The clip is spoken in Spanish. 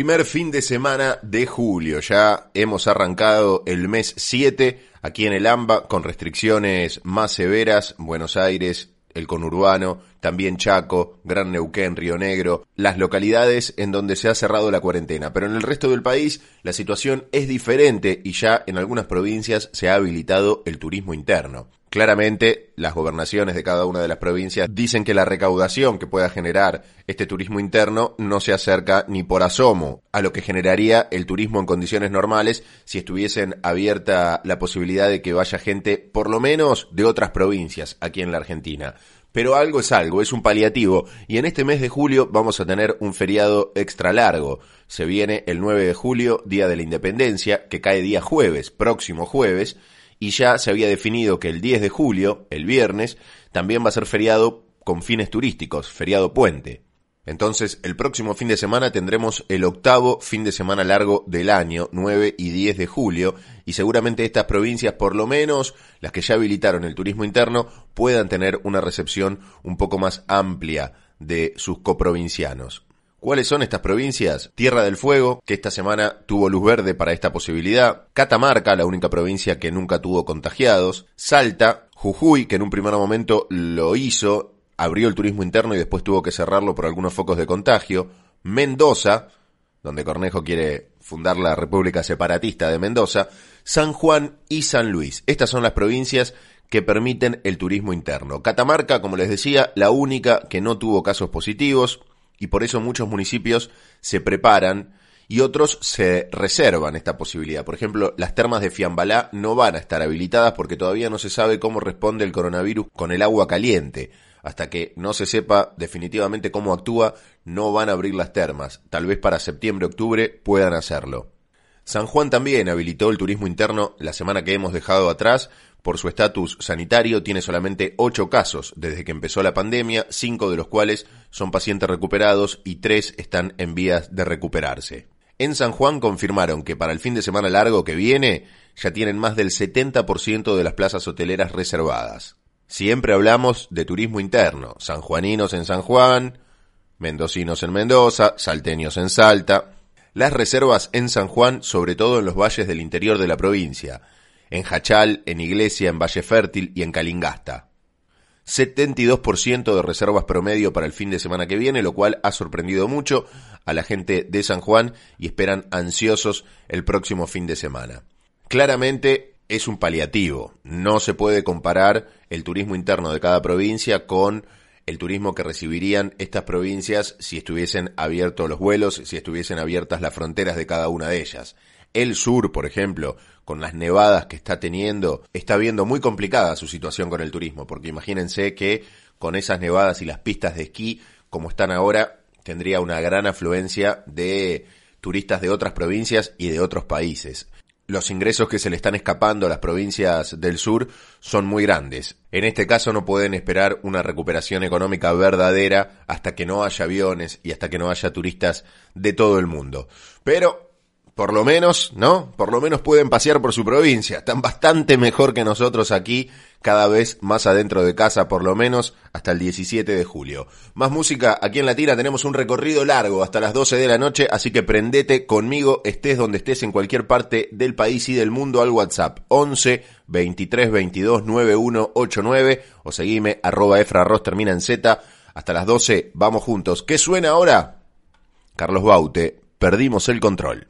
Primer fin de semana de julio, ya hemos arrancado el mes 7 aquí en el AMBA con restricciones más severas, Buenos Aires, el conurbano, también Chaco, Gran Neuquén, Río Negro, las localidades en donde se ha cerrado la cuarentena. Pero en el resto del país la situación es diferente y ya en algunas provincias se ha habilitado el turismo interno. Claramente, las gobernaciones de cada una de las provincias dicen que la recaudación que pueda generar este turismo interno no se acerca ni por asomo a lo que generaría el turismo en condiciones normales si estuviesen abierta la posibilidad de que vaya gente, por lo menos, de otras provincias aquí en la Argentina. Pero algo es algo, es un paliativo, y en este mes de julio vamos a tener un feriado extra largo. Se viene el 9 de julio, Día de la Independencia, que cae día jueves, próximo jueves, y ya se había definido que el 10 de julio, el viernes, también va a ser feriado con fines turísticos, feriado puente. Entonces, el próximo fin de semana tendremos el octavo fin de semana largo del año, 9 y 10 de julio, y seguramente estas provincias, por lo menos las que ya habilitaron el turismo interno, puedan tener una recepción un poco más amplia de sus coprovincianos. ¿Cuáles son estas provincias? Tierra del Fuego, que esta semana tuvo luz verde para esta posibilidad. Catamarca, la única provincia que nunca tuvo contagiados. Salta, Jujuy, que en un primer momento lo hizo, abrió el turismo interno y después tuvo que cerrarlo por algunos focos de contagio. Mendoza, donde Cornejo quiere fundar la República Separatista de Mendoza. San Juan y San Luis. Estas son las provincias que permiten el turismo interno. Catamarca, como les decía, la única que no tuvo casos positivos y por eso muchos municipios se preparan y otros se reservan esta posibilidad. Por ejemplo, las termas de Fiambalá no van a estar habilitadas porque todavía no se sabe cómo responde el coronavirus con el agua caliente. Hasta que no se sepa definitivamente cómo actúa, no van a abrir las termas. Tal vez para septiembre-octubre puedan hacerlo. San Juan también habilitó el turismo interno la semana que hemos dejado atrás, por su estatus sanitario, tiene solamente ocho casos desde que empezó la pandemia, cinco de los cuales son pacientes recuperados y tres están en vías de recuperarse. En San Juan confirmaron que para el fin de semana largo que viene ya tienen más del 70% de las plazas hoteleras reservadas. Siempre hablamos de turismo interno, sanjuaninos en San Juan, mendocinos en Mendoza, salteños en Salta. Las reservas en San Juan, sobre todo en los valles del interior de la provincia, en Hachal, en Iglesia, en Valle Fértil y en Calingasta. 72% de reservas promedio para el fin de semana que viene, lo cual ha sorprendido mucho a la gente de San Juan y esperan ansiosos el próximo fin de semana. Claramente es un paliativo, no se puede comparar el turismo interno de cada provincia con el turismo que recibirían estas provincias si estuviesen abiertos los vuelos, si estuviesen abiertas las fronteras de cada una de ellas. El sur, por ejemplo, con las nevadas que está teniendo, está viendo muy complicada su situación con el turismo, porque imagínense que con esas nevadas y las pistas de esquí, como están ahora, tendría una gran afluencia de turistas de otras provincias y de otros países. Los ingresos que se le están escapando a las provincias del sur son muy grandes. En este caso no pueden esperar una recuperación económica verdadera hasta que no haya aviones y hasta que no haya turistas de todo el mundo. Pero por lo menos, ¿no? Por lo menos pueden pasear por su provincia. Están bastante mejor que nosotros aquí, cada vez más adentro de casa, por lo menos hasta el 17 de julio. Más música, aquí en la tira tenemos un recorrido largo hasta las 12 de la noche, así que prendete conmigo, estés donde estés en cualquier parte del país y del mundo al WhatsApp 11 23 22 9189 o seguime arroba efraros termina en Z. Hasta las 12, vamos juntos. ¿Qué suena ahora? Carlos Baute, perdimos el control.